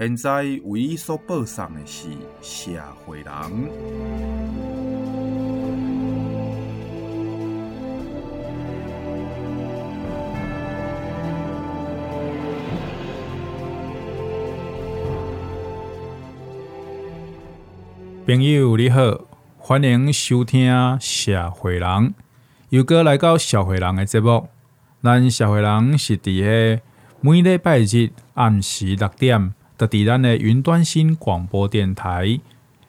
现在为伊所报送的是《社会人》。朋友你好，欢迎收听《社会人》，又过来到《社会人》的节目。咱《社会人》是伫个每礼拜日暗时六点。的地咱的云端新广播电台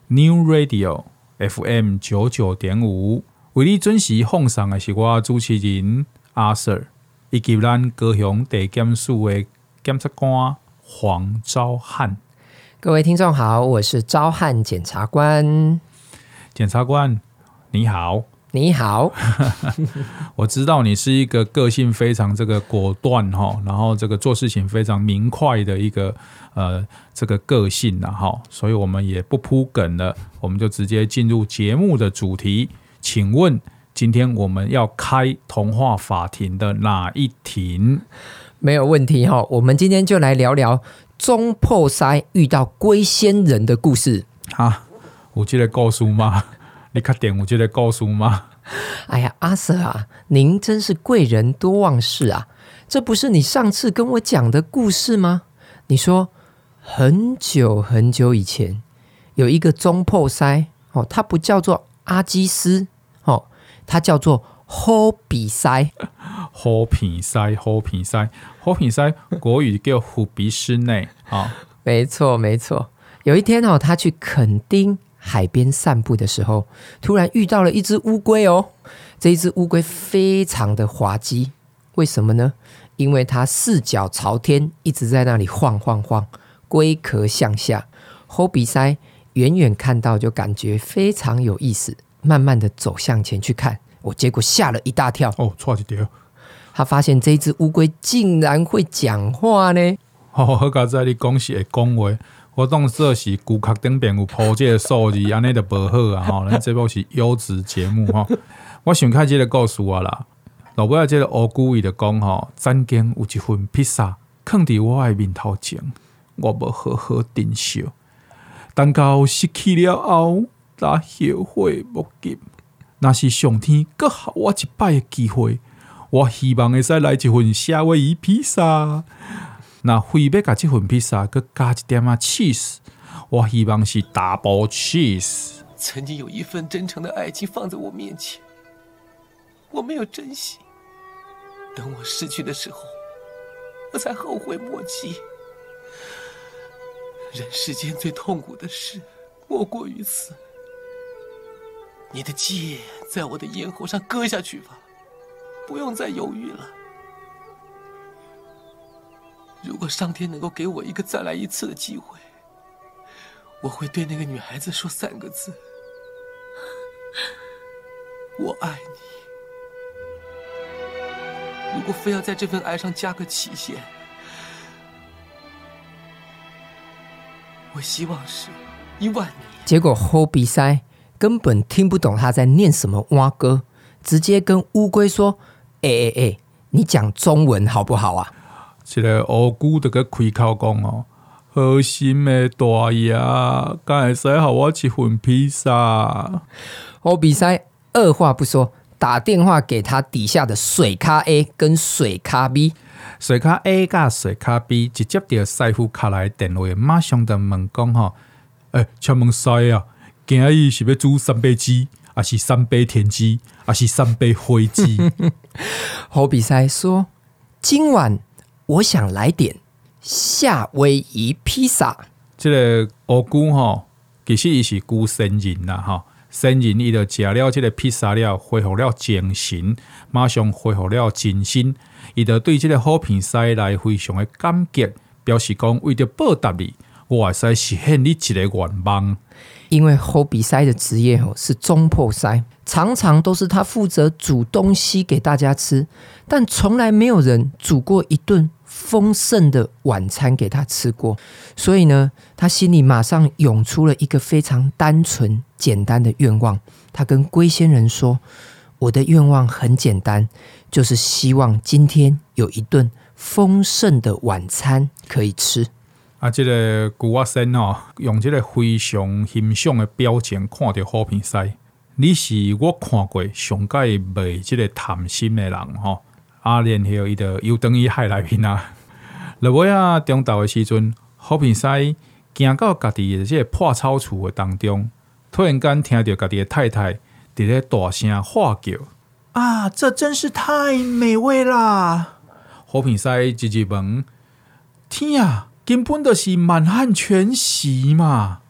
New Radio FM 九九点五，为你准时奉上的是我主持人阿 Sir，以及咱高雄地检署的检察官黄昭汉。各位听众好，我是昭汉检察官。检察官你好。你好，我知道你是一个个性非常这个果断哈，然后这个做事情非常明快的一个呃这个个性呐哈，所以我们也不铺梗了，我们就直接进入节目的主题。请问今天我们要开童话法庭的哪一庭？没有问题哈，我们今天就来聊聊中破塞遇到龟仙人的故事啊。我记得告诉吗？你看点，我就得告诉吗？哎呀，阿 Sir 啊，您真是贵人多忘事啊！这不是你上次跟我讲的故事吗？你说很久很久以前有一个中破塞哦，他不叫做阿基斯哦，他叫做霍比塞。虎鼻塞，虎鼻塞，虎鼻塞，国语叫虎鼻师内啊。没错，没错。有一天哦，他去垦丁。海边散步的时候，突然遇到了一只乌龟哦。这一只乌龟非常的滑稽，为什么呢？因为它四脚朝天，一直在那里晃晃晃，龟壳向下。虎鼻塞远远看到就感觉非常有意思，慢慢的走向前去看，我结果吓了一大跳哦，错一条。他发现这一只乌龟竟然会讲话呢。哦，好在你讲是会讲话。我当这是顾客顶边有铺这个数字，安尼就无好啊！吼，咱这部是优质节目吼。我想开这个故事啊啦，老尾啊这个乌龟伊就讲吼，曾经有一份披萨放伫我诶面头前，我无好好珍惜，等到失去了后，才后悔莫及。若是上天搁给我一摆诶机会，我希望会使来一份夏威夷披萨。那非要甲这份披萨，搁加一点啊 cheese，我希望是 double cheese。曾经有一份真诚的爱情放在我面前，我没有珍惜，等我失去的时候，我才后悔莫及。人世间最痛苦的事，莫过于此。你的剑在我的咽喉上割下去吧，不用再犹豫了。如果上天能够给我一个再来一次的机会，我会对那个女孩子说三个字：“我爱你。”如果非要在这份爱上加个期限，我希望是一万年。结果后鼻塞根本听不懂他在念什么蛙歌，直接跟乌龟说：“哎哎哎，你讲中文好不好啊？”这个乌龟就个开口讲哦，好心的大爷，敢会使给我一份披萨？虎鼻塞二话不说，打电话给他底下的水咖 A 跟水咖 B，水卡 A 加水卡 B 直接到师傅卡来电话，马上就问讲吼，诶，请问师啊，今日是要煮三杯鸡，还是三杯田鸡，还是三杯灰鸡？好比赛说，今晚。我想来点夏威夷披萨。这个乌龟哈，其实伊是龟仙人呐哈，仙人伊就食了这个披萨了，恢复了精神，马上恢复了精神，伊就对这个虎鼻塞来非常的感激，表示讲为了报答你，我会使实现你一个愿望。因为侯比塞的职业哦是总铺师，常常都是他负责煮东西给大家吃，但从来没有人煮过一顿丰盛的晚餐给他吃过。所以呢，他心里马上涌出了一个非常单纯简单的愿望。他跟龟仙人说：“我的愿望很简单，就是希望今天有一顿丰盛的晚餐可以吃。”啊，这个龟仔仙哦，用即个非常欣赏的表情看着好鼻师，你是我看过上盖卖即个谈心的人吼。啊，然后伊就又等于海内面啊。落尾啊，中昼的时阵，好鼻师行到家己的即个破草厝的当中，突然间听到家己的太太伫咧大声喊叫：“啊，这真是太美味啦！”好鼻师直直问：“天啊！”根本就是满汉全席嘛，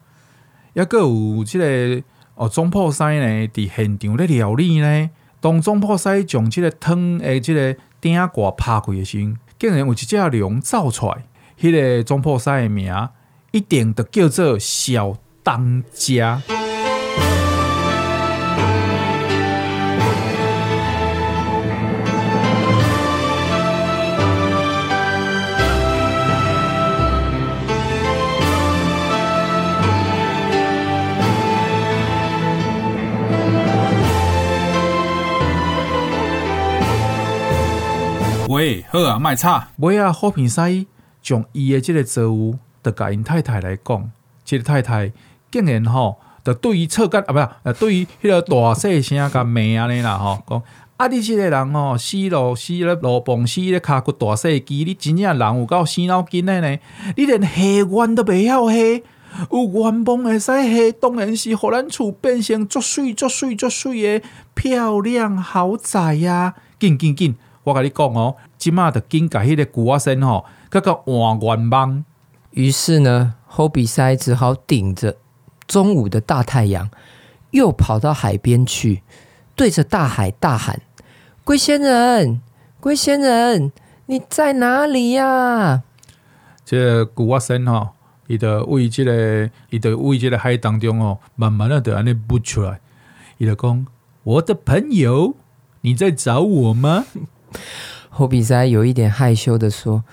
抑个有即、这个哦，总铺西呢，伫现场咧料理呢。当总铺西将即个汤诶，即个鼎挂拍开诶时，竟然有一只龙走出来。迄、个总铺西诶名，一定着叫做小当家。喂，好啊，卖差。尾啊，好鼻师将伊的即个职务，得甲因太太来讲，即个太太竟然吼，得对于侧干啊，不是，对于迄个大细声甲骂安尼啦，吼，讲啊，你即个人吼，死咯死咧，罗蹦死咧，骹骨大细肌，你真正人有够死脑筋的呢？你连下愿都袂晓下，有愿望会使下，当然是互咱厝变成足水足水足水的漂亮豪宅呀，啊！紧紧紧！我甲你讲哦，即马的紧甲迄个龟仔仙吼，那个换愿望。于是呢，侯比塞只好顶着中午的大太阳，又跑到海边去，对着大海大喊：“龟仙人，龟仙人，你在哪里呀、啊？”这龟仔仙吼，伊就为这个，伊就为这个海当中哦，慢慢的就安尼浮出来。伊就讲：“我的朋友，你在找我吗？” 侯比塞有一点害羞的说：“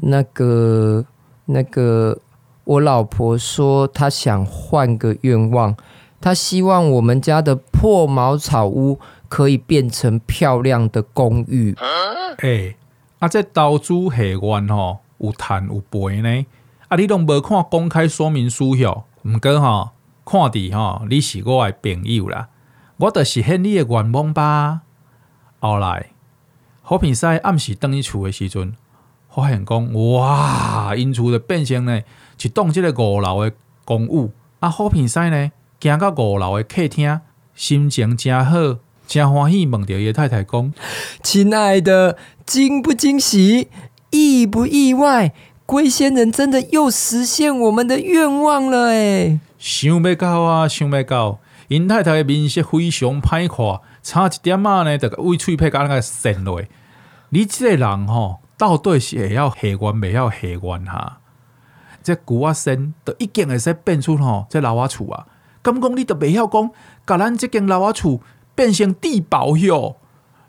那个，那个，我老婆说她想换个愿望，她希望我们家的破茅草屋可以变成漂亮的公寓。哎、啊，这投资下愿吼，有赚有赔呢。啊，你拢无看公开说明书哟？毋过吼，看伫吼，你是我的朋友啦，我着实现你的愿望吧。后来。好鼻师暗时等伊厝的时阵，发现讲哇，因厝的变成呢一栋即个五楼的公寓。啊，好鼻师呢，行到五楼的客厅，心情真好，真欢喜，问着伊太太讲：“亲爱的，惊不惊喜，意不意外？龟仙人真的又实现我们的愿望了诶！想不到啊，想不到，因太太的面色非常歹看，差一点仔呢，就为喙皮甲那个涩落。你这个人吼，到底是会晓下愿，未晓下愿哈？这龟仔仙都已经会使变出吼，这老啊厝啊！敢讲你都未晓讲，甲咱即间老啊厝变成地堡哟！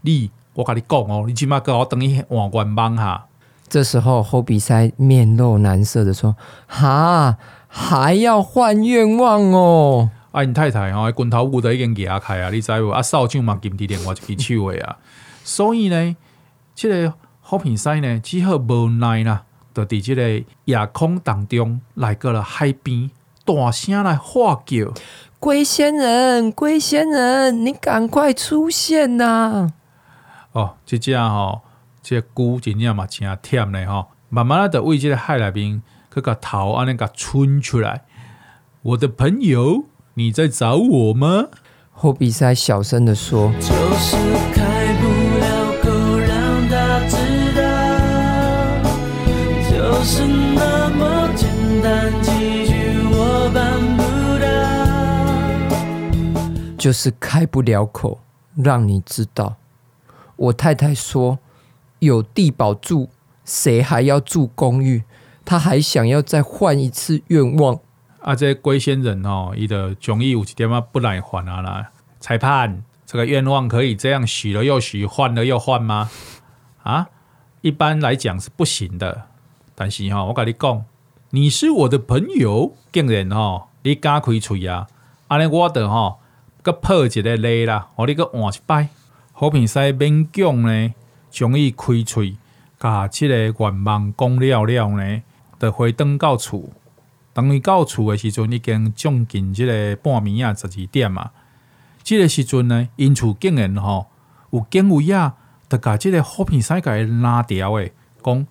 你，我甲你讲哦，你起码给我等于换愿望哈。这时候，侯比塞面露难色的说：“哈，还要换愿望哦？啊，你太太吼哦，拳头骨都已经压开啊！你知无？啊，手掌嘛，金伫另外一只手诶啊！所以呢。”这个好鼻师呢，只好无奈啦，就伫这个夜空当中来到了海边，大声来喊叫：“龟仙人，龟仙人，你赶快出现呐！”哦，这只吼，这龟真正嘛真忝嘞吼，慢慢的就为这个海内边，去个头安尼个伸出来。我的朋友，你在找我吗？好鼻塞小声的说：“就是就是开不了口，让你知道。我太太说，有地保住，谁还要住公寓？她还想要再换一次愿望。啊，这龟仙人哦，伊的终于有一点啊不耐烦啊啦。裁判，这个愿望可以这样许了又许，换了又换吗？啊，一般来讲是不行的。但是哈、哦，我跟你讲，你是我的朋友，竟然哦，你敢开嘴啊？安尼我得哈，个破一个例啦，我你个换一摆。好平西勉强呢，终于开嘴，把这个愿望讲了了呢，就回转到厝。等伊到厝的时阵，已经将近这个半暝啊，十二点啊。这个时阵呢，因厝竟然吼有警卫啊，就甲这个好鼻师给拉掉诶，讲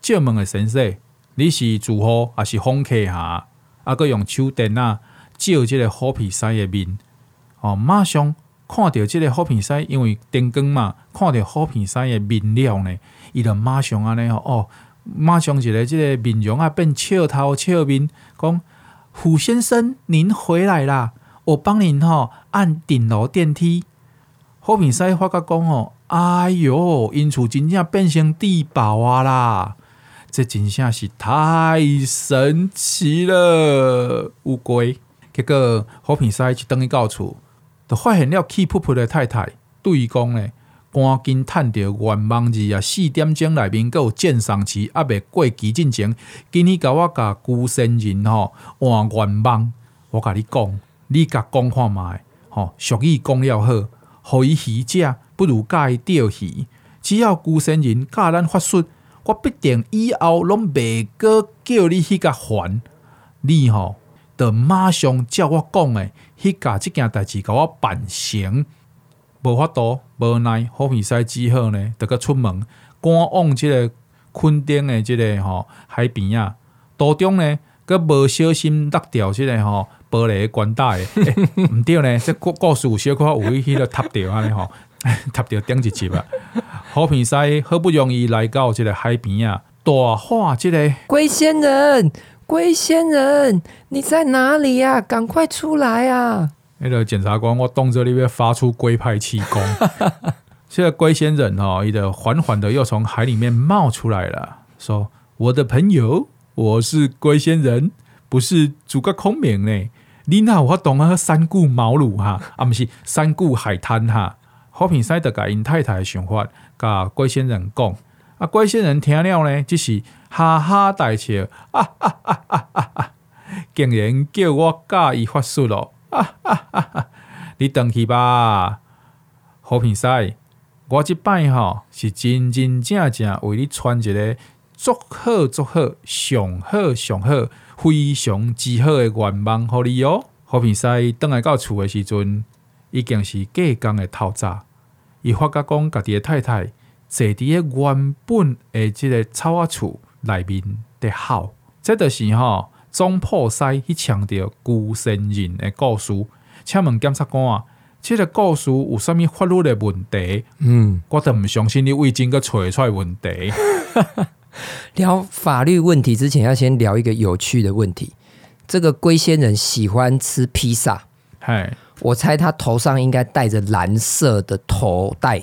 借问诶先生，你是住户还是访客哈？啊，阁用手电啊照这个好鼻师诶面，哦，马上看到这个好鼻师，因为灯光嘛，看到好鼻师诶面料呢，伊就马上安尼哦，马上一个这个面容啊变笑头笑面，讲胡先生您回来啦。我帮您吼按顶楼电梯，好鼻师发觉讲哦，哎哟，因厝真正变成地堡啊啦！这真正是太神奇了。乌龟，结果好鼻师一等伊到厝，就发现了气噗噗的太太对伊讲咧，赶紧趁着愿望日啊，四点钟内面阁有鉴赏期，还未过期进前，今日甲我甲孤身人吼换愿望，我甲你讲。你甲讲看觅，吼俗语讲了好，互伊鱼食不如教伊钓鱼。只要孤身人教咱法术，我必定以后拢袂阁叫你去甲还。你吼，得马上照我讲诶，去甲即件代志甲我办成。无法度，无奈，好鼻师只好呢，得个出门赶往即个垦丁诶，即个吼海边啊。途中呢，阁无小心落掉即个吼。玻璃关大诶，毋、欸、对呢，这故故事有小可有迄个塌掉安尼吼，塌掉顶一集啊！好鼻师好不容易来到这个海边啊，大喊这个龟仙人，龟仙人，你在哪里呀、啊？赶快出来啊！那个检察官，我动作里面发出龟派气功，这个龟仙人哦，伊就缓缓的又从海里面冒出来了，说：“我的朋友，我是龟仙人，不是诸葛孔明呢。”你那我懂啊？三顾茅庐哈，啊，不是三顾海滩哈。好鼻师的甲因太太的想法，甲龟仙人讲，啊，龟仙人听了呢，只是哈哈大笑，啊啊啊啊啊啊！竟然叫我教伊法术咯，啊啊啊啊！你等去吧，好平西，我即摆吼是真真正正为你传一个足好足好上好上好。非常之好的愿望，互你哦。好平西，等来到厝的时阵，已经是隔工的透早。伊发觉讲，家己的太太坐伫个原本的即个草仔厝内面的好，这就是吼总破西去强调孤身人的故事。请问检察官啊，这个故事有啥物法律的问题？嗯，我都毋相信你未经个找出来问题。聊法律问题之前，要先聊一个有趣的问题。这个龟仙人喜欢吃披萨，嗨，我猜他头上应该戴着蓝色的头带。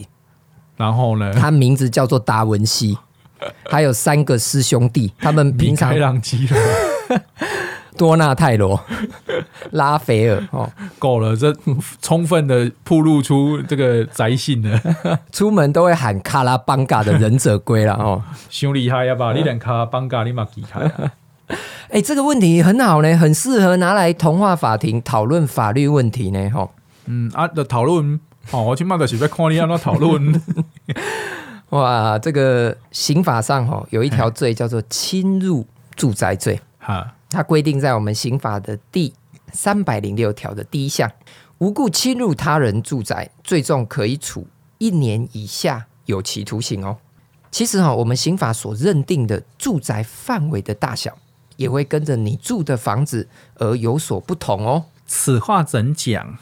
然后呢，他名字叫做达文西，还有三个师兄弟，他们平常。多纳泰罗、拉斐尔，哦，够了，这充分的暴露出这个宅性了。出门都会喊卡拉邦嘎的忍者龟了，哦，太厉害呀吧？你连卡拉邦嘎你嘛厉害？哎，这个问题很好呢，很适合拿来童话法庭讨论法律问题呢，哈。嗯啊，的讨论，哦，我去骂的是在看你要那讨论。哇，这个刑法上哈有一条罪叫做侵入住宅罪，哈。它规定在我们刑法的第三百零六条的第一项，无故侵入他人住宅，最重可以处一年以下有期徒刑哦。其实哈，我们刑法所认定的住宅范围的大小，也会跟着你住的房子而有所不同哦。此话怎讲？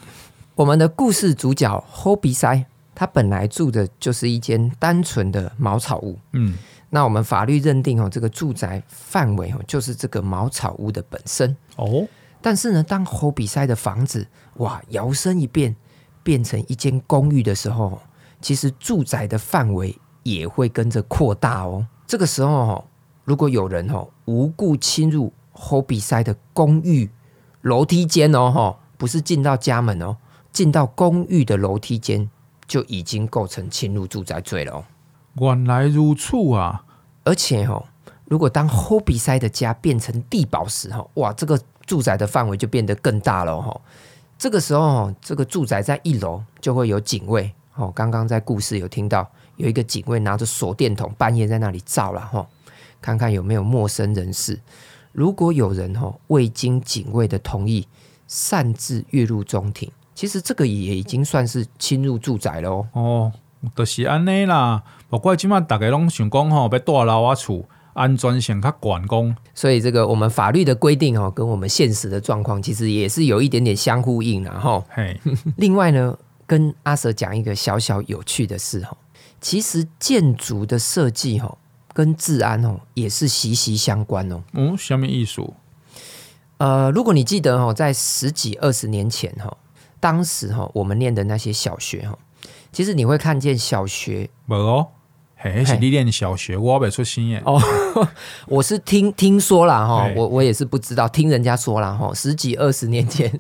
我们的故事主角好鼻师，他本来住的就是一间单纯的茅草屋。嗯。那我们法律认定哦，这个住宅范围哦，就是这个茅草屋的本身哦。但是呢，当侯比塞的房子哇摇身一变变成一间公寓的时候，其实住宅的范围也会跟着扩大哦。这个时候哦，如果有人哦无故侵入侯比塞的公寓楼梯间哦，哈，不是进到家门哦，进到公寓的楼梯间就已经构成侵入住宅罪了哦。原来如此啊！而且哦，如果当侯比塞的家变成地堡时，哈，哇，这个住宅的范围就变得更大了，哈。这个时候，这个住宅在一楼就会有警卫。哦，刚刚在故事有听到有一个警卫拿着手电筒，半夜在那里照了，哈，看看有没有陌生人士。如果有人哈未经警卫的同意擅自跃入中庭，其实这个也已经算是侵入住宅了哦。哦，就是安尼啦。不过今晚大家拢想讲吼，要住老啊厝，安全性较管工。所以这个我们法律的规定哦，跟我们现实的状况其实也是有一点点相呼应啦哈。嘿，另外呢，跟阿 Sir 讲一个小小有趣的事哈，其实建筑的设计哈。跟治安哦也是息息相关哦。嗯，什么艺术？呃，如果你记得哦，在十几二十年前哈，当时哈我们念的那些小学哈，其实你会看见小学没哦，嘿，是你念小学，我没出新耶。哦，我是听听说了哈，我我也是不知道，听人家说了哈，十几二十年前，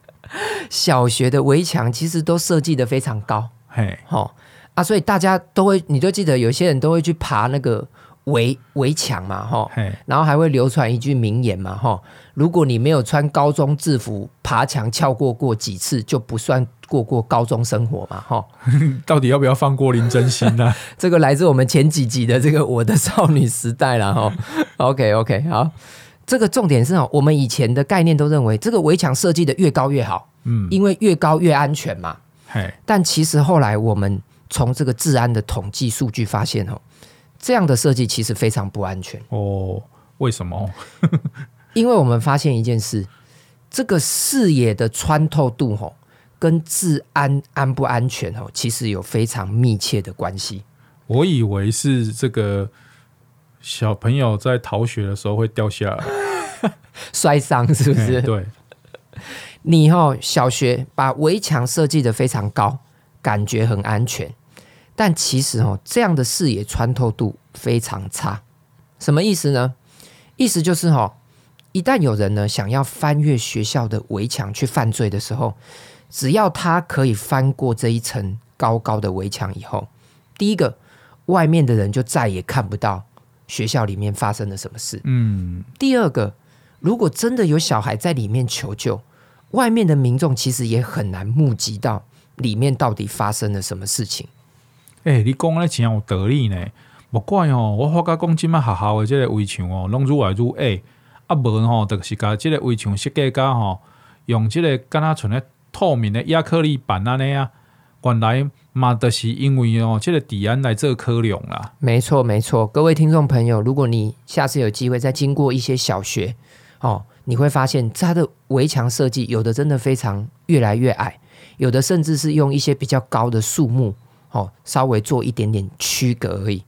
小学的围墙其实都设计的非常高，嘿，好。啊，所以大家都会，你就记得，有些人都会去爬那个围围墙嘛，哈，然后还会流传一句名言嘛，哈，如果你没有穿高中制服爬墙翘过过几次，就不算过过高中生活嘛，哈。到底要不要放过林真心呢？这个来自我们前几集的这个我的少女时代了，哈。OK OK，好，这个重点是哦，我们以前的概念都认为这个围墙设计的越高越好，嗯，因为越高越安全嘛，嘿。但其实后来我们从这个治安的统计数据发现，哦，这样的设计其实非常不安全哦。为什么？因为我们发现一件事，这个视野的穿透度，哦，跟治安安不安全，哦，其实有非常密切的关系。我以为是这个小朋友在逃学的时候会掉下来 摔伤，是不是？对，你哦，小学把围墙设计得非常高，感觉很安全。但其实哦，这样的视野穿透度非常差，什么意思呢？意思就是哦，一旦有人呢想要翻越学校的围墙去犯罪的时候，只要他可以翻过这一层高高的围墙以后，第一个，外面的人就再也看不到学校里面发生了什么事。嗯。第二个，如果真的有小孩在里面求救，外面的民众其实也很难目击到里面到底发生了什么事情。诶、你讲的真有道理呢。不怪哦，我发觉讲今麦学校的这个围墙哦，拢愈来愈矮。啊，无吼，就是甲这个围墙设计甲吼，用这个敢若像咧透明的亚克力板安尼啊。原来嘛，就是因为哦，这个治安来做考量啦。没错，没错。各位听众朋友，如果你下次有机会再经过一些小学哦，你会发现它的围墙设计有的真的非常越来越矮，有的甚至是用一些比较高的树木。哦，稍微做一点点区隔而已。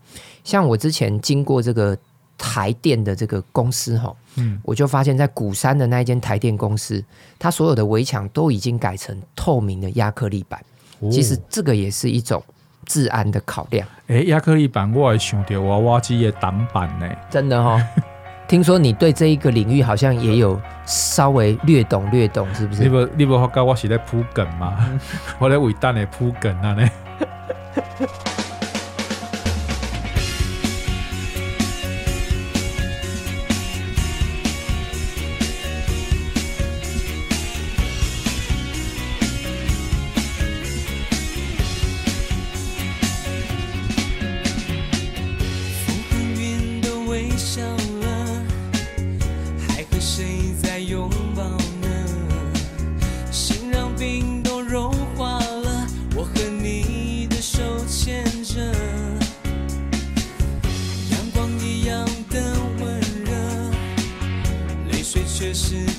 像我之前经过这个台电的这个公司，哈，嗯，我就发现，在鼓山的那一间台电公司，它所有的围墙都已经改成透明的亚克力板。哦。其实这个也是一种治安的考量。哎，亚克力板我还想到娃娃机的挡板呢，真的哈。听说你对这一个领域好像也有稍微略懂略懂，是不是？你不你不发觉我是在铺梗吗？我在为蛋的铺梗啊呢。Ha ha ha. 许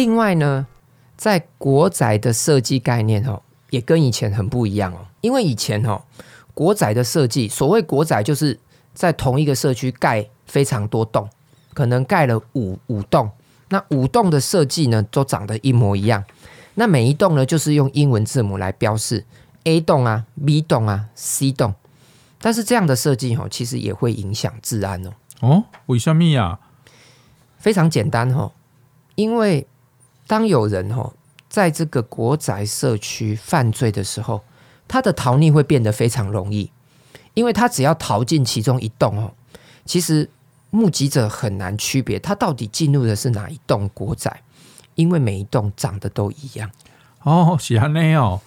另外呢，在国宅的设计概念哦，也跟以前很不一样哦。因为以前哦，国宅的设计，所谓国宅就是在同一个社区盖非常多栋，可能盖了五五栋，那五栋的设计呢，都长得一模一样。那每一栋呢，就是用英文字母来标示 A 栋啊、B 栋啊、C 栋。但是这样的设计哦，其实也会影响治安哦。哦，为什么呀？非常简单哦，因为当有人哦在这个国宅社区犯罪的时候，他的逃匿会变得非常容易，因为他只要逃进其中一栋哦，其实目击者很难区别他到底进入的是哪一栋国宅，因为每一栋长得都一样。哦，是安内哦。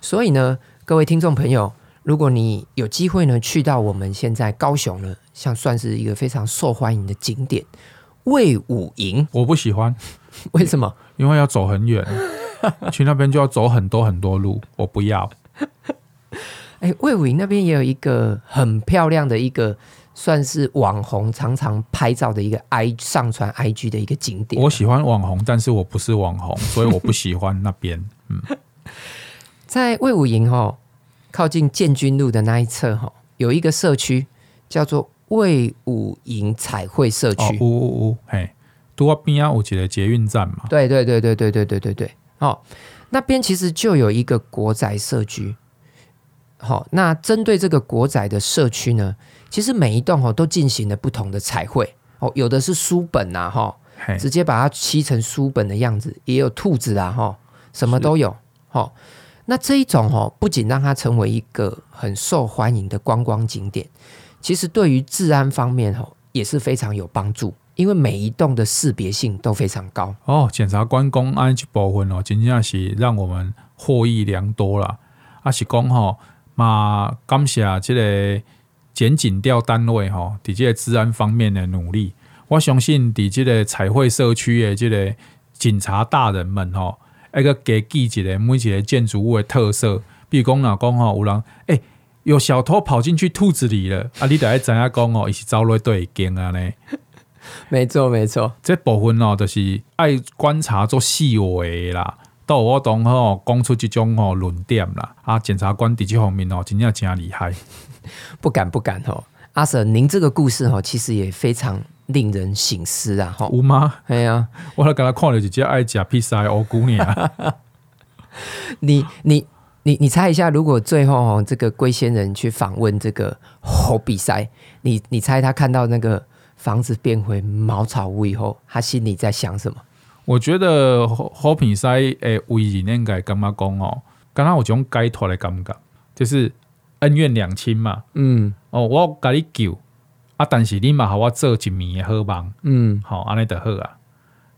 所以呢，各位听众朋友，如果你有机会呢去到我们现在高雄呢，像算是一个非常受欢迎的景点魏武营，我不喜欢，为什么？因为要走很远，去那边就要走很多很多路，我不要。哎，魏武营那边也有一个很漂亮的一个，算是网红常常拍照的一个 i 上传 IG 的一个景点。我喜欢网红，但是我不是网红，所以我不喜欢那边。嗯，在魏武营哈，靠近建军路的那一侧哈，有一个社区叫做魏武营彩绘社区。哦，呜呜呜，嘿，多边啊，有一个捷运站嘛。对对对对对对对对对。哦，那边其实就有一个国宅社区。好，那针对这个国宅的社区呢，其实每一栋哦都进行了不同的彩绘哦，有的是书本呐哈，直接把它漆成书本的样子，也有兔子啊哈，什么都有。好，那这一种哦，不仅让它成为一个很受欢迎的观光景点，其实对于治安方面哦也是非常有帮助，因为每一栋的识别性都非常高。哦，检察官公安这部分哦，真正是让我们获益良多啦。啊，是讲吼。嘛，感谢这个检警调单位吼，在这个治安方面的努力。我相信，在这个彩绘社区的这个警察大人们吼，一个给记一个每一个建筑物的特色。比如讲，哪讲吼，有人哎、有小偷跑进去兔子里了，啊，你得知影讲哦，伊是走落对间啊呢。没错，没错，这部分哦，就是爱观察做细微啦。到我当吼讲出这种吼论点啦，啊，检察官在这方面哦，真正真厉害。不敢不敢吼阿 Sir，您这个故事哦，其实也非常令人省思啊！哈，有吗？哎呀，我来刚才看了一只爱吃披萨的乌姑娘。你你你你猜一下，如果最后哦，这个龟仙人去访问这个猴比赛，你你猜他看到那个房子变回茅草屋以后，他心里在想什么？我觉得好比赛诶，为人应该干嘛讲哦？刚刚有种解脱的感觉，就是恩怨两清嘛。嗯，哦，我甲你救啊，但是你嘛和我做一面的好梦。嗯，好，安尼就好啊。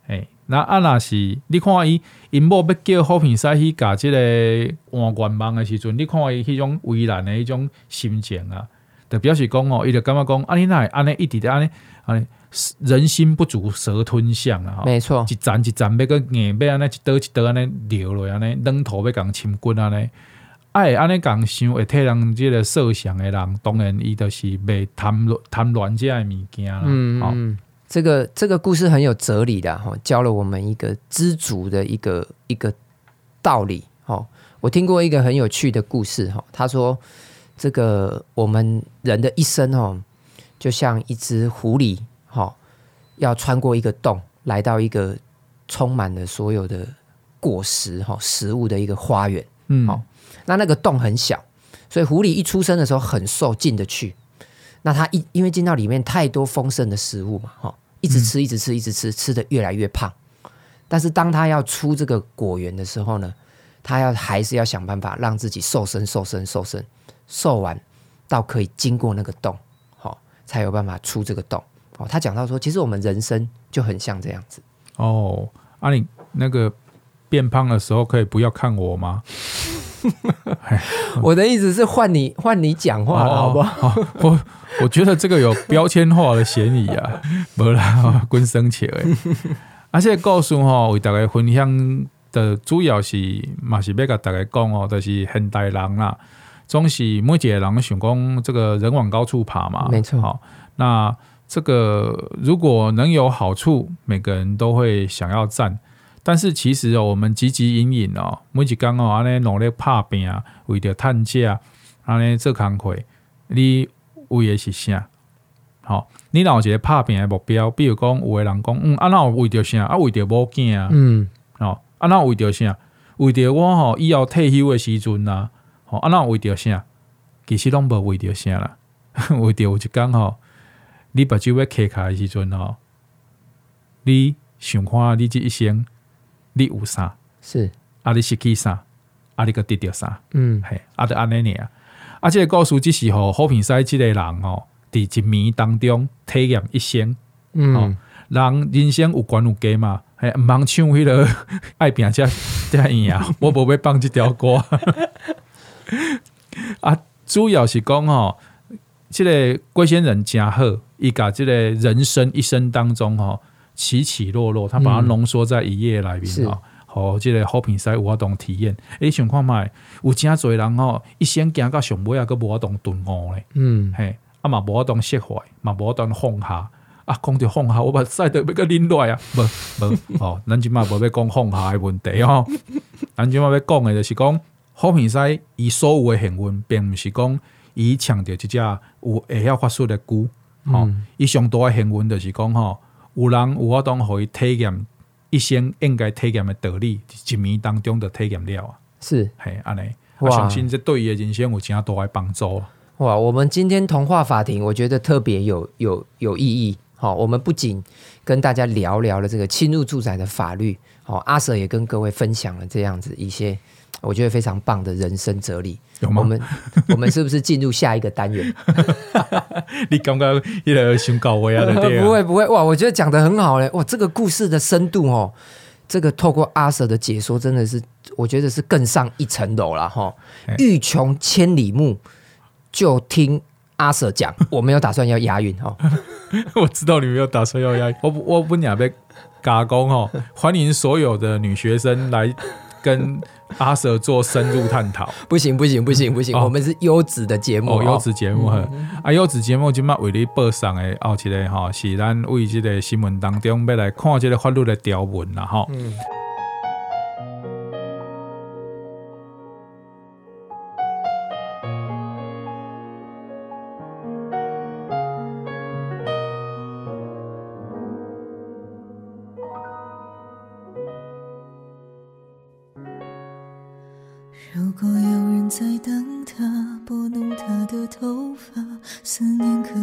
诶，那啊那是你看伊因某要叫好比赛去甲即个换愿望的时阵，你看伊迄种为难的迄种心情啊，就表示讲哦，伊就感觉讲，安尼那安尼一直的安尼安尼。人心不足蛇吞象啊！没错，一站一站要个硬，要安尼一刀一刀安尼流落安尼，软土要共侵骨安尼，哎，安尼共想会替人即个设想的人，当然伊就是袂贪乱贪乱这样物件啦。嗯嗯，这个这个故事很有哲理的哈，教了我们一个知足的一个一个道理。哈，我听过一个很有趣的故事哈，他说这个我们人的一生哦，就像一只狐狸。哦，要穿过一个洞，来到一个充满了所有的果实哈食物的一个花园。嗯，好，那那个洞很小，所以狐狸一出生的时候很瘦，进得去。那它一因为进到里面太多丰盛的食物嘛，哈，一直吃，一直吃，一直吃，吃的越来越胖。但是当它要出这个果园的时候呢，它要还是要想办法让自己瘦身、瘦身、瘦身，瘦完到可以经过那个洞，好，才有办法出这个洞。哦，他讲到说，其实我们人生就很像这样子。哦，啊，你那个变胖的时候可以不要看我吗？我的意思是换你换你讲话了，好不好？哦、我我觉得这个有标签化的嫌疑啊，不啦，滚生气哎。而且告诉哈，为大家分享的主要是嘛是要跟大家讲哦，就是现代人啦，总是每一个人想讲这个人往高处爬嘛，没错。好，那。这个如果能有好处，每个人都会想要占。但是其实哦，我们汲汲营营哦，每一天哦，安尼努力打拼啊，为着趁钱，安尼做工课，你为的是啥？好，你若有一个打拼的目标，比如讲，有的人讲，嗯，啊，那为着啥？啊，为着某囝啊，嗯，哦，啊，那为着啥？为着我吼以后退休的时阵呐，哦，啊，那为着啥？其实拢无为着啥啦，为着有一工吼。你把酒要开开诶时阵吼，你想看你即一生你有啥？是啊，你失去啥？啊，你个得着啥？嗯，嘿，啊，得安尼尔。啊，这个故事只是吼好比赛即个人哦，伫一暝当中体验一生。嗯，哦、人人生有关有低嘛？嘿，毋通唱迄个 爱拼才才赢啊！我无要放即条歌。啊，主要是讲吼，这个龟仙人真好。伊甲即个人生一生当中吼起起落落，他把它浓缩在一页内面吼，好，即个好比赛有法度体验。诶，想看觅有真侪人吼，一生行到上尾啊，阁无法度顿悟咧。嗯，嘿，啊嘛无法度释怀，嘛无法度放下。啊，讲着放下，我把赛得要阁恁来啊，无无哦，咱即嘛无要讲放下诶问题吼，咱即嘛要讲诶就是讲好比赛伊所有的幸运，并毋是讲伊抢着一只有会晓发出诶句。吼，伊上大的幸运就是讲吼，有人有法当互伊体验一生应该体验的道理，一暝当中就体验了啊。是，嘿，安尼，我相信这对伊诶人生有真大诶帮助。哇，我们今天童话法庭，我觉得特别有有有意义。好，我们不仅跟大家聊聊了这个侵入住宅的法律，好，阿 Sir 也跟各位分享了这样子一些。我觉得非常棒的人生哲理。有吗？我们我们是不是进入下一个单元？你刚刚一来想搞我呀？不会不会哇！我觉得讲的很好嘞。哇，这个故事的深度哦，这个透过阿 Sir 的解说，真的是我觉得是更上一层楼了哈。欲穷千里目，就听阿 Sir 讲。我没有打算要押韵哈。我知道你没有打算要押韵。我我不鸟被嘎工哦。欢迎所有的女学生来跟。阿 Sir 做深入探讨，不行不行不行不行，我们是优质的节目，优质节目哈，啊优质节目今麦为你播上的哦一个哈，是咱为这个新闻当中要来看这个法律的条文啦哈。嗯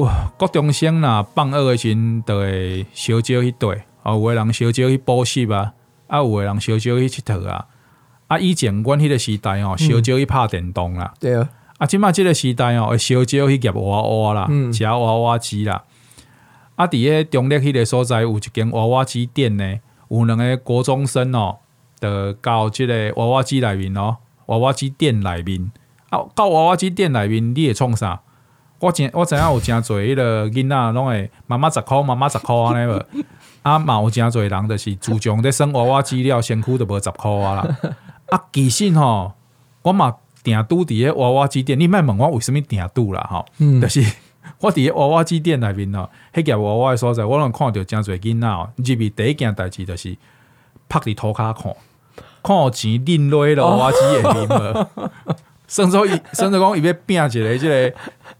有国中生呐，放学诶时阵就会烧酒去缀，啊，有诶人烧酒去补习啊，啊，有诶人烧酒去佚佗啊。啊，以前阮迄个时代哦，烧酒去拍电动啦。对啊，啊，即嘛即个时代哦，会烧酒去夹娃娃啦，食、嗯、娃娃机啦。啊，伫个中立迄个所在有一间娃娃机店呢，有两个国中生哦，就到即个娃娃机内面哦，娃娃机店内面啊，到娃娃机店内面，你会创啥？我真我知影有诚侪迄个囡仔拢会妈妈十箍妈妈十箍安尼无，啊嘛有诚侪人就是自从咧生娃娃机了，身躯就无十箍啊啦。啊，其实吼，我嘛定拄伫咧娃娃机店，你莫问我为什物定拄啦吼，嗯、就是 我伫咧娃娃机店内面吼，迄个娃娃诶所在，我拢看着诚侪囡仔哦，入去第一件代志就是趴伫涂骹看，看有钱拎落个娃娃机诶面无，甚至伊 甚至讲伊要拼一个即个。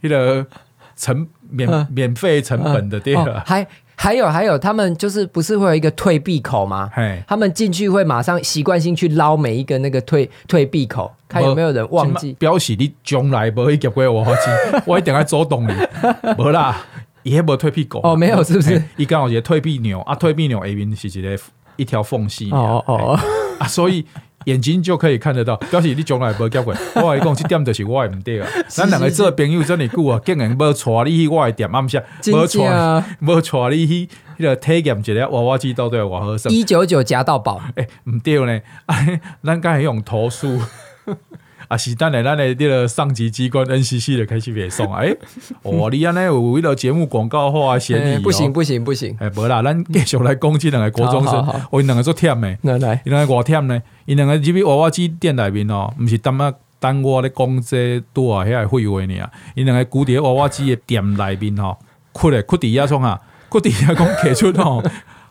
迄个成免免费成本的店、哦，还还有还有，他们就是不是会有一个退币口吗？嘿他们进去会马上习惯性去捞每一个那个退退币口，看有没有人忘记。表示你将来不会夹过我，我一定要主动你。无啦，伊迄无退币口哦，没有是不是？伊刚好一个退币钮啊，退币钮下面是一个一条缝隙哦哦啊，所以。眼睛就可以看得到，表示你从来无结过。我话你讲，这点就是我的唔对啊。咱两个做朋友遮尼久啊，竟然无带你去我的店，暗下无带无带你去迄个体验一个娃娃机到底有偌好耍。一九九夹到宝，诶，毋对呢。啊，咱敢会用投诉 啊，是等下咱的这个上级机关 NCC 的开始别送哎，哦，你安尼有为了节目广告化嫌疑，不行不行不行，哎，无啦，咱继续来攻击两个国中生，我两个做忝的，来来，两个我忝呢，伊两个入去娃娃机店内面哦，毋是当啊当我咧讲这多啊遐个废话呢，伊两个固伫娃娃机的店内面吼，哭咧哭伫遐创啊，哭伫遐讲摕出吼，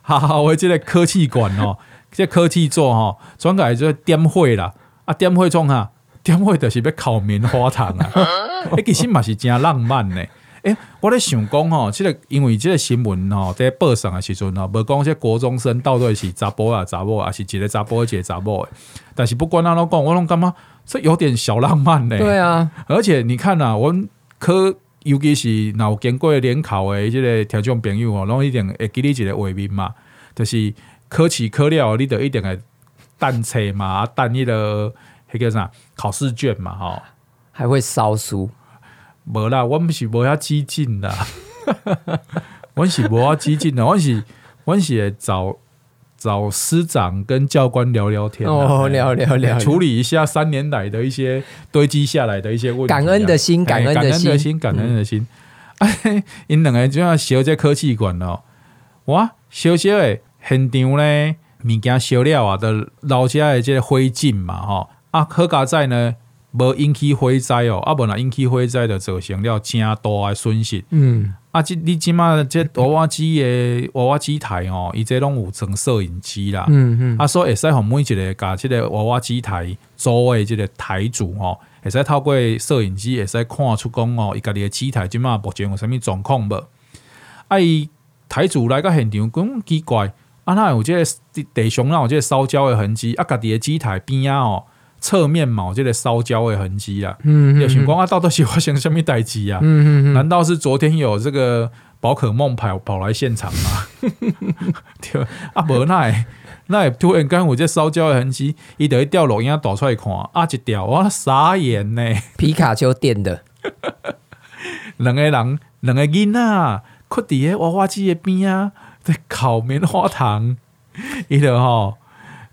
哈哈，我即个科气管哦，这科技座吼，转个就点火啦，啊点火创哈。点会就是要烤棉花糖啊！诶，其实嘛是真浪漫呢。诶，我咧想讲吼，即个因为即个新闻吼在报上的时阵吼，无讲即国中生到底是查甫啊查某啊，是一个查甫一个查某诶。但是不管安怎讲，我拢感觉这有点小浪漫呢。对啊，而且你看啊，我科尤其是若有经过联考诶，即个听众朋友吼，拢一定会记你一个画面嘛，就是考试考了，你得一定会等册嘛，等迄个。迄个啥考试卷嘛，吼，还会烧书，无啦，我们是无 遐激进的，我是无遐激进的，我是阮是会找找师长跟教官聊聊天，哦，聊聊聊，处理一下三年来的一些堆积下来的一些问题，感恩的心，感恩的心，感恩的心，哎，因两个就要烧这科技馆哦，哇，烧烧诶，现场咧物件烧了啊，都留下来这个灰烬嘛，吼。啊，好佳哉呢，无引起火灾哦，啊，无若引起火灾，就造成了诚大诶损失。嗯，啊，即你即马即娃娃机诶娃娃机台哦，伊即拢有装摄影机啦。嗯嗯，啊，所以会使互每一个甲即个娃娃机台租诶即个台主哦，会使透过摄影机会使看出讲哦，伊家己诶机台即马目前有啥物状况无？啊，伊台主来到现场，讲奇怪，啊，哪有即个地上哪有即个烧焦诶痕迹？啊，家己诶机台边啊哦。侧面嘛，这个烧焦的痕迹啊，嗯，有情况啊，到底是发生什么代志啊？嗯嗯，难道是昨天有这个宝可梦跑跑来现场吗？对啊，无奈那突然间有这烧焦的痕迹，伊就一掉录音导出来看，啊一掉我傻眼呢，皮卡丘电的，两个人两个囡仔，哭伫个娃娃机的边啊，在烤棉花糖，伊就吼。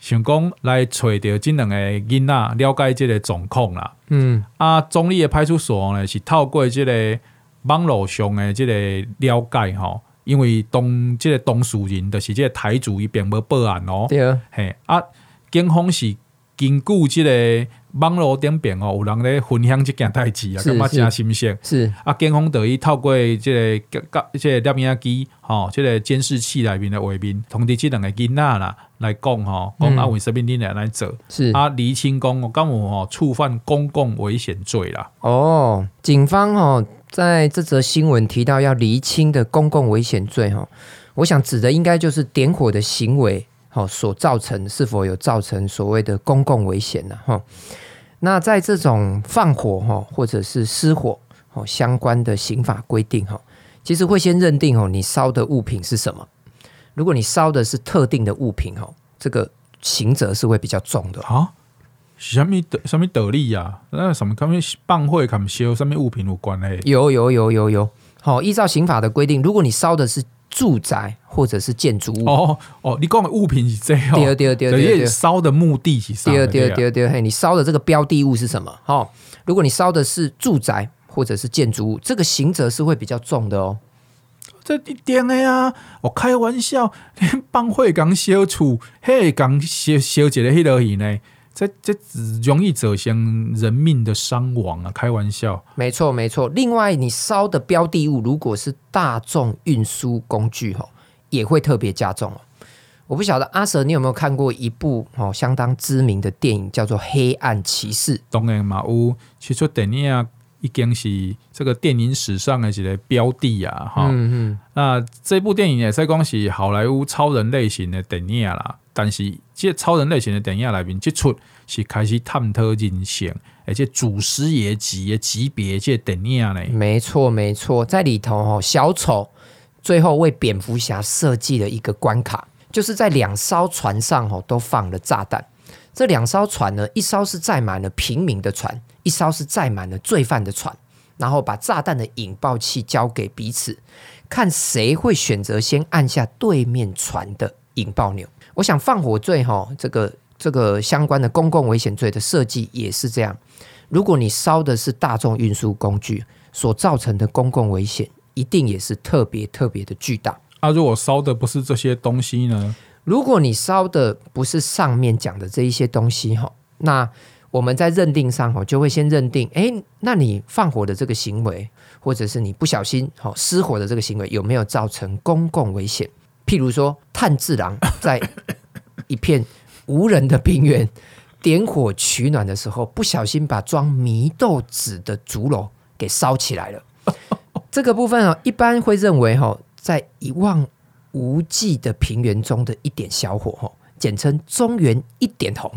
想讲来找着即两个囡仔，了解即个状况啦。嗯，啊，中立的派出所呢是透过即个网络上的即个了解吼，因为当即个当事人就是即个台主伊并无报案哦。对啊，嘿啊，警方是根据即个。网络顶边哦，有人咧分享这件代志啊，感觉真新鲜。是啊，警方得以透过即个、个、这个摄影机，吼，即个监视器内面的画面，通知即两个囡仔啦来讲吼，讲啊为什么你俩来做？是啊，厘清讲我刚有吼触犯公共危险罪啦。哦，警方吼在这则新闻提到要厘清的公共危险罪吼，我想指的应该就是点火的行为，吼所造成是否有造成所谓的公共危险呢？哈。那在这种放火哈，或者是失火哦相关的刑法规定哈，其实会先认定哦，你烧的物品是什么。如果你烧的是特定的物品哦，这个刑责是会比较重的啊。什么的什么道理呀？那什么跟放火跟烧什么物品有关嘞？有有有有有。好，依照刑法的规定，如果你烧的是住宅或者是建筑物哦哦，你讲的物品是这样，对对对对，烧的目的是啥？对对对对，嘿，你烧的这个标的物是什么？哦，如果你烧的是住宅或者是建筑物，这个刑责是会比较重的哦。这一点的呀，我开玩笑，连帮会刚烧厝，嘿，刚烧烧一个迄落去呢。这这只容易造成人命的伤亡啊！开玩笑，没错没错。另外，你烧的标的物如果是大众运输工具，吼，也会特别加重哦。我不晓得阿 Sir，你有没有看过一部哦相当知名的电影，叫做《黑暗骑士》？当然嘛，有其实电影啊，已经是这个电影史上的一个标的啊，哈。嗯嗯。那这部电影也是讲是好莱坞超人类型的电影啦。但是，这超人类型的电影里面，这出是开始探讨人性，而且祖师爷级的级别这电影呢？没错，没错，在里头哦，小丑最后为蝙蝠侠设计了一个关卡，就是在两艘船上哈都放了炸弹。这两艘船呢，一艘是载满了平民的船，一艘是载满了罪犯的船。然后把炸弹的引爆器交给彼此，看谁会选择先按下对面船的引爆钮。我想放火罪哈，这个这个相关的公共危险罪的设计也是这样。如果你烧的是大众运输工具，所造成的公共危险一定也是特别特别的巨大。啊，如果烧的不是这些东西呢？如果你烧的不是上面讲的这一些东西哈，那我们在认定上哈就会先认定，诶，那你放火的这个行为，或者是你不小心哈失火的这个行为，有没有造成公共危险？譬如说，炭治郎在一片无人的平原点火取暖的时候，不小心把装祢豆子的竹篓给烧起来了。这个部分啊，一般会认为哈，在一望无际的平原中的一点小火，哈，简称中原一点红，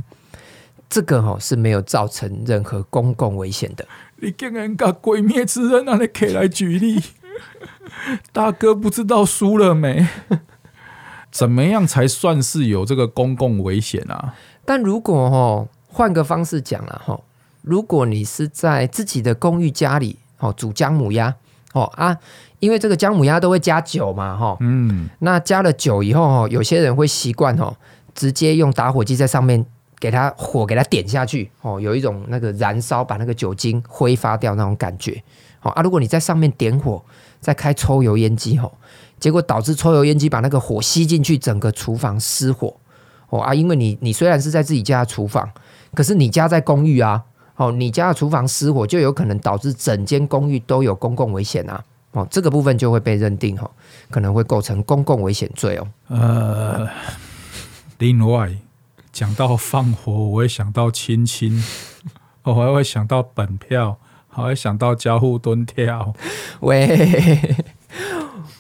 这个哈是没有造成任何公共危险的。你竟然把鬼灭之刃拿来给来举例，大哥不知道输了没？怎么样才算是有这个公共危险啊？但如果哦换个方式讲了哈，如果你是在自己的公寓家里哦煮姜母鸭哦啊，因为这个姜母鸭都会加酒嘛哈，嗯，那加了酒以后哈，有些人会习惯哦，直接用打火机在上面给它火给它点下去哦，有一种那个燃烧把那个酒精挥发掉那种感觉哦啊，如果你在上面点火再开抽油烟机吼。结果导致抽油烟机把那个火吸进去，整个厨房失火哦啊！因为你你虽然是在自己家的厨房，可是你家在公寓啊，哦，你家的厨房失火就有可能导致整间公寓都有公共危险啊！哦，这个部分就会被认定哦，可能会构成公共危险罪哦。呃，另外讲到放火，我会想到亲亲，我还会想到本票，还会想到交互蹲跳，喂。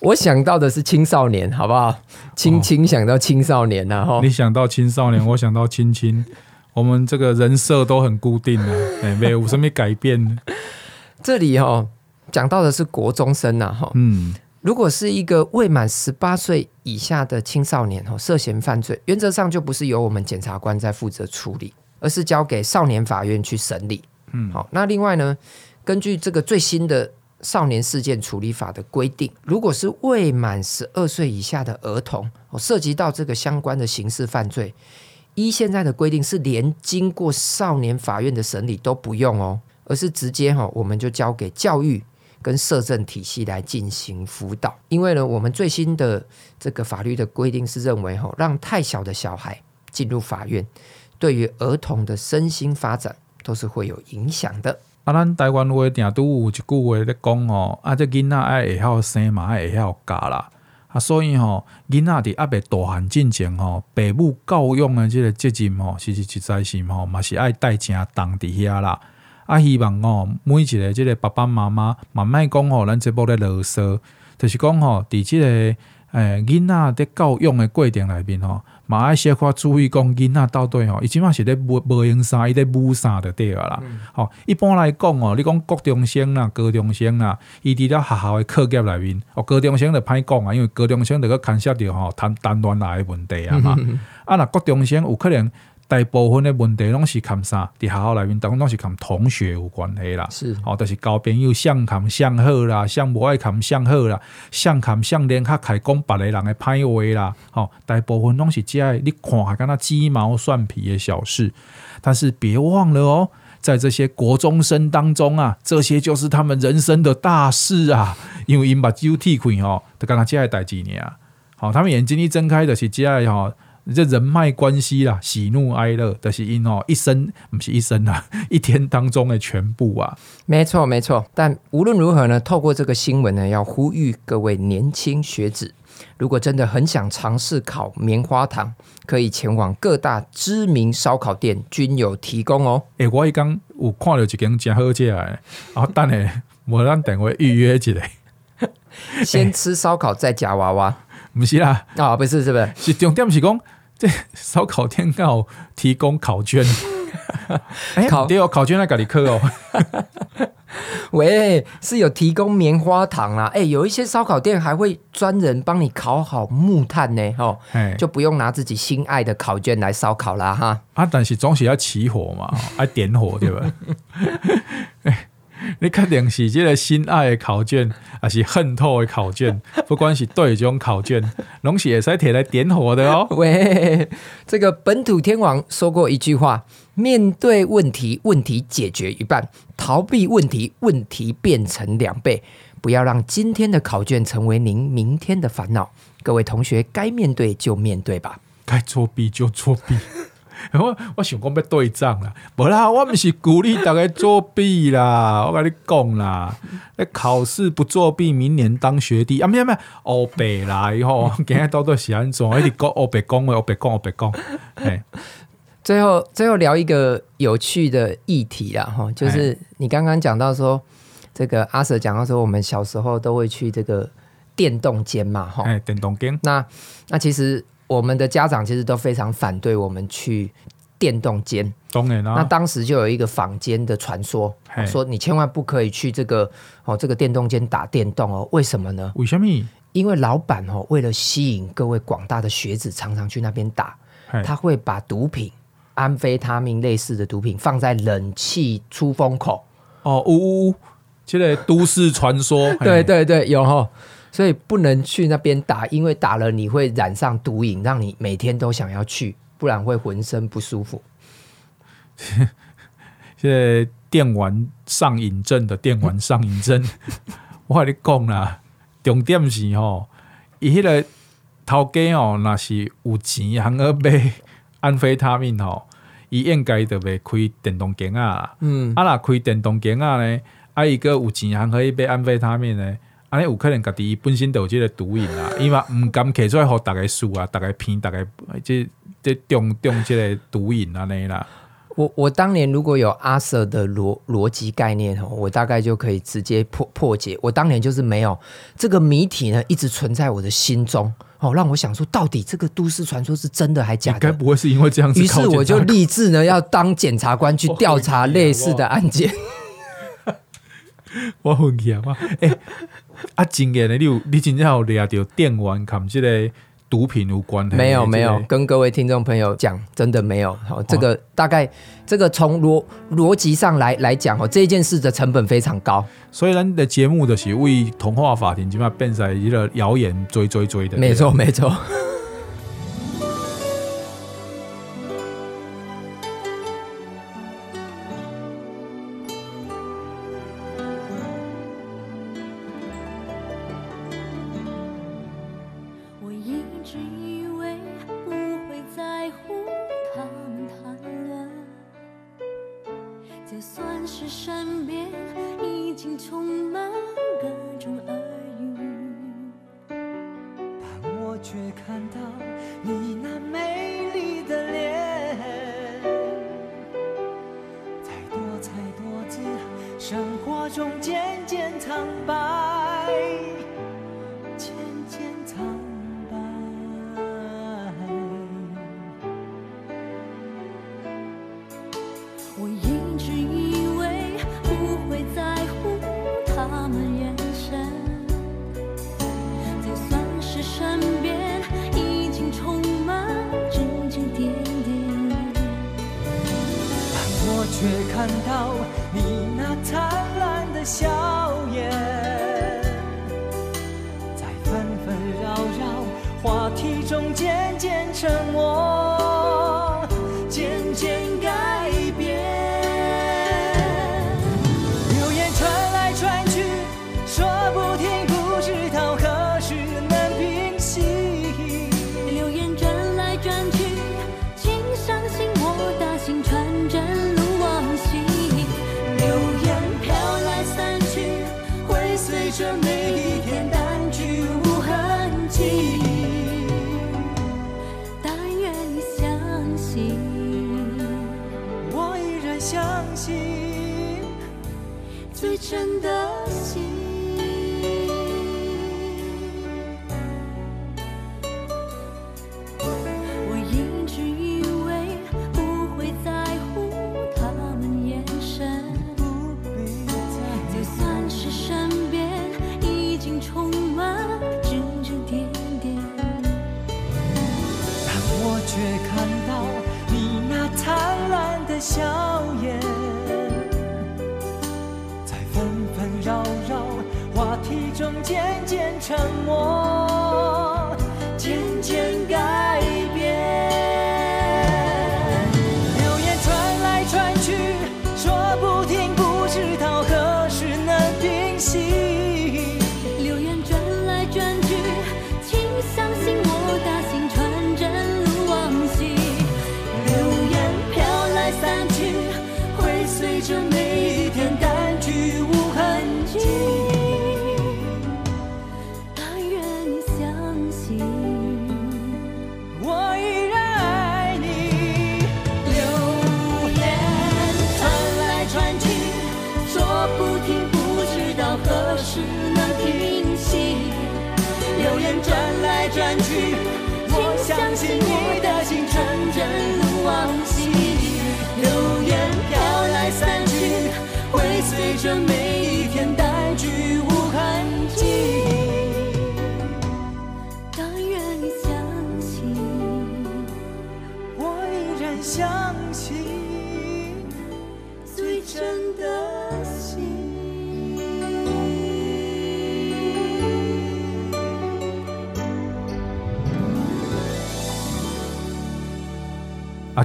我想到的是青少年，好不好？青青想到青少年呐，哈！你想到青少年，我想到青青。我们这个人设都很固定的，哎，没有什么改变。这里哈讲到的是国中生呐，哈，嗯，如果是一个未满十八岁以下的青少年哈，涉嫌犯罪，原则上就不是由我们检察官在负责处理，而是交给少年法院去审理。嗯，好，那另外呢，根据这个最新的。少年事件处理法的规定，如果是未满十二岁以下的儿童，涉及到这个相关的刑事犯罪，依现在的规定是连经过少年法院的审理都不用哦，而是直接哈，我们就交给教育跟社政体系来进行辅导。因为呢，我们最新的这个法律的规定是认为哈，让太小的小孩进入法院，对于儿童的身心发展都是会有影响的。啊，咱台湾话定都有一句话咧讲哦，啊，这囡仔爱会晓生嘛，爱会晓教啦，啊，所以吼，囡仔伫还未大汉进前吼，父母教养的这个责任吼，其实实在是吼，嘛是爱带正重伫遐啦。啊，希望吼，每一个这个爸爸妈妈，慢慢讲吼，咱这部咧啰嗦，就是讲吼，伫这个诶囡仔伫教养的过程内面吼。嘛爱小可注意讲囡仔到底吼，伊即满是咧无无用衫，伊咧母啥就对啊啦。吼、嗯，一般来讲哦，你讲高中生啦、高中生啦，伊伫了学校的课业内面，哦，高中生就歹讲啊，因为高中生着去牵涉着吼谈谈恋爱的问题啊嘛。嗯、啊，若高中生有可能。大部分的问题拢是含啥？伫学校内面，当拢是含同学有关系啦。是，哦，就是交朋友相看相好啦，相无爱看相好啦，相看相连，较开讲别个人的歹话啦。哦，大部分拢是这，你看还敢若鸡毛蒜皮的小事。但是别忘了哦，在这些国中生当中啊，这些就是他们人生的大事啊。因为因把酒剃开哦，就敢若这代志尔。好，他们眼睛一睁开就是这吼。这人脉关系啦，喜怒哀乐都是因哦，一生不是一生啊，一天当中的全部啊。没错，没错。但无论如何呢，透过这个新闻呢，要呼吁各位年轻学子，如果真的很想尝试烤棉花糖，可以前往各大知名烧烤店，均有提供哦。诶，我刚有看到一间真好食的，然后等下我让等会预约一下。先吃烧烤再夹娃娃，不是啦，啊，不是，是不是？是重点是讲。这烧烤店刚好提供烤卷，哎，烤对哦，烤卷在咖喱克哦。喂，是有提供棉花糖啦。哎，有一些烧烤店还会专人帮你烤好木炭呢，哦，就不用拿自己心爱的烤卷来烧烤啦哈。啊，但是总是要起火嘛，要点火对吧？你确定是这个心爱的考卷，还是恨透的考卷？不管是对种考卷，拢是会使提来点火的哦。喂，这个本土天王说过一句话：面对问题，问题解决一半；逃避问题，问题变成两倍。不要让今天的考卷成为您明天的烦恼。各位同学，该面对就面对吧，该作弊就作弊。我我想讲要对账啦，无啦，我们是鼓励大家作弊啦。我跟你讲啦，你考试不作弊，明年当学弟啊！没有没有，乌白啦以后，今日到底是安怎？一直讲乌白讲话，乌白讲，乌白讲。哎，最后最后聊一个有趣的议题啦，哈，就是你刚刚讲到说，这个阿 Sir 讲到说，我们小时候都会去这个电动间嘛，哈，哎，电动间。那那其实。我们的家长其实都非常反对我们去电动间。当然啦。那当时就有一个坊间的传说，说你千万不可以去这个哦这个电动间打电动哦。为什么呢？为什么？因为老板哦为了吸引各位广大的学子常常去那边打，他会把毒品、安非他命类似的毒品放在冷气出风口。哦，呜呜呜，这个都市传说。对对对，有哈。所以不能去那边打，因为打了你会染上毒瘾，让你每天都想要去，不然会浑身不舒服。现在电玩上瘾症的电玩上瘾症，我跟你讲啦，重点是吼，伊迄个头家哦，若是有钱，通去买安非他命吼，伊应该就袂开电动机啊。嗯，啊，若开电动机啊呢，啊，伊个有钱，通可以买安非他命呢。安尼有可能家己本身就有这个毒瘾啦，因为毋甘摕出来互大家输啊，大家骗，大个即即中中这个毒瘾安尼啦。我我当年如果有阿 Sir 的逻逻辑概念哦，我大概就可以直接破破解。我当年就是没有这个谜题呢，一直存在我的心中哦，让我想说，到底这个都市传说是真的还假的？该不会是因为这样子？于是我就立志呢，要当检察官 去调查类似的案件。我混去啊！我哎。啊，真的呢，你有你真正有掠到电玩，跟这个毒品有关系？没有，没有，跟各位听众朋友讲，真的没有。好，这个大概这个从逻逻辑上来来讲哦，这件事的成本非常高。所以咱的节目就是为童话法庭，起码变成一个谣言追追追的。没错，没错。中间。沉默，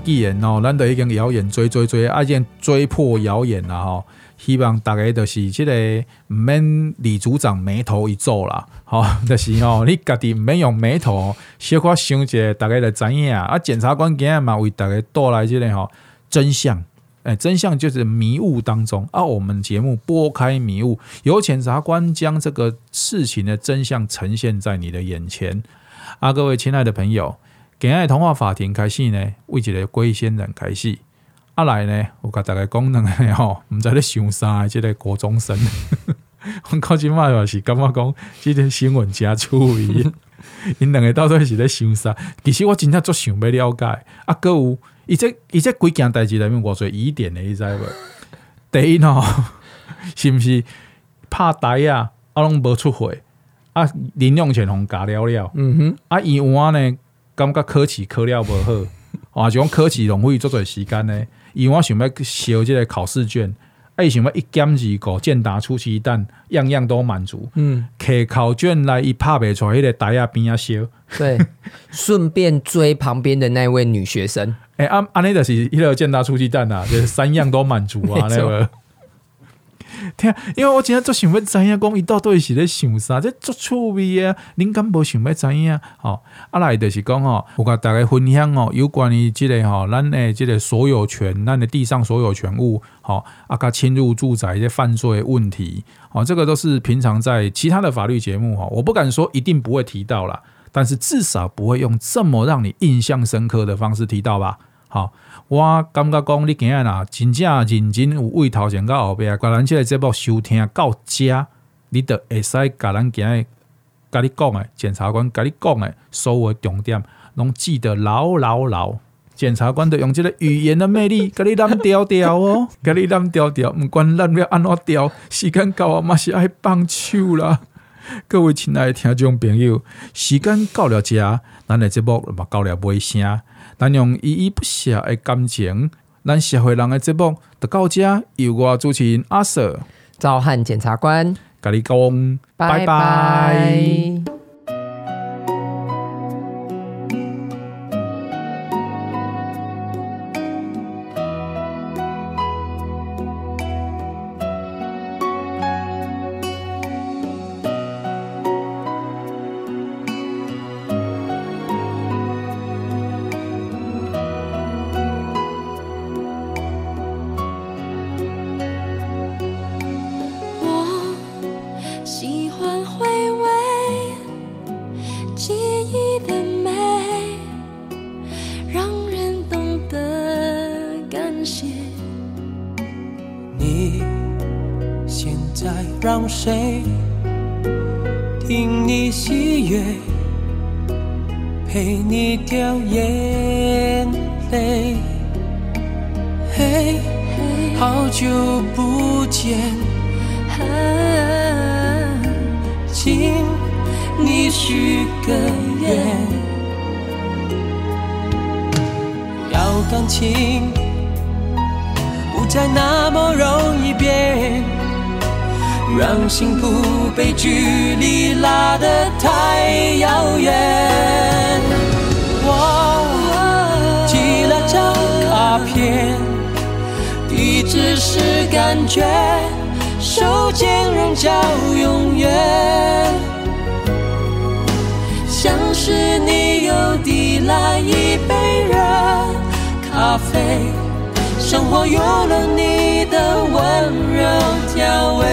既然哦，咱都已经谣言追追追，啊，已经追破谣言了吼。希望大家就是这个唔免李组长眉头一皱啦，吼，就是吼，你家己唔免用眉头小可想一下，大家就知影啊。检察官今日嘛为大家带来这个吼真相，诶，真相就是迷雾当中啊。我们节目拨开迷雾，由检察官将这个事情的真相呈现在你的眼前啊，各位亲爱的朋友。今日童话法庭开始呢，为一个龟仙人开始。啊来呢，我甲大家讲两个吼，毋知咧想啥，即个国中生，我到即摆嘛是感觉讲，即个新闻诚趣味。因两个到底是咧想啥？其实我真正足想要了解。啊，阁有伊这伊这几件代志内面，我最疑点的，你知无？第一吼，是毋是拍台啊？啊，拢无出货啊？林用钱红加了了。嗯哼，啊，伊有啊呢？感觉考试考了无好，啊，就讲考试浪费足侪时间呢。伊我想要烧即个考试卷，啊，伊想要一减二个，健达出奇蛋，样样都满足。嗯，摕考卷来伊拍袂出来，迄个台啊边啊烧。对，顺便追旁边的那位女学生。诶、欸，啊安尼就是迄个健达出奇蛋啊，就是三样都满足啊，那个。听，因为我今天做想要知影，讲伊到底是咧想啥？这足趣味啊！恁敢无想要知影？吼、哦，啊来就是讲吼，我甲大家分享哦，有关于即个吼，咱诶即个所有权，咱的地上所有权物，吼，啊，甲侵入住宅一些犯罪问题，哦，这个都是平常在其他的法律节目，哈，我不敢说一定不会提到啦，但是至少不会用这么让你印象深刻的方式提到吧，好。我感觉讲你今日呐，真正认真有为头前到后边，甲咱即个节目收听到遮，你就会使甲咱今日甲你讲诶，检察官甲你讲诶，所有重点拢记得牢牢牢。检察官就用即个语言的魅力，甲你揽调调哦，甲你揽调调，毋管咱要安怎调，时间到啊，嘛是爱放手啦。各位亲爱的听众朋友，时间到了遮，咱的节目嘛到了尾声。咱用依依不舍的感情，咱社会人的节目就到这，由我主持人阿 Sir，赵汉检察官，甲你讲，拜拜。拜拜。情。不再那么容易变，让幸福被距离拉得太遥远。我寄了张卡片，地址是感觉，手间仍叫永远。像是你又递来一杯热，生活有了你的温柔调味。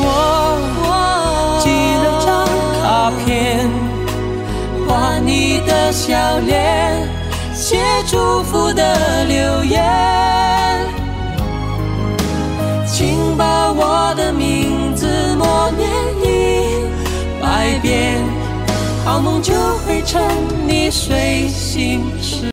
我寄张卡片，画你的笑脸，写祝福的留言，请把我的名字默念一百遍，好梦就会趁你睡醒。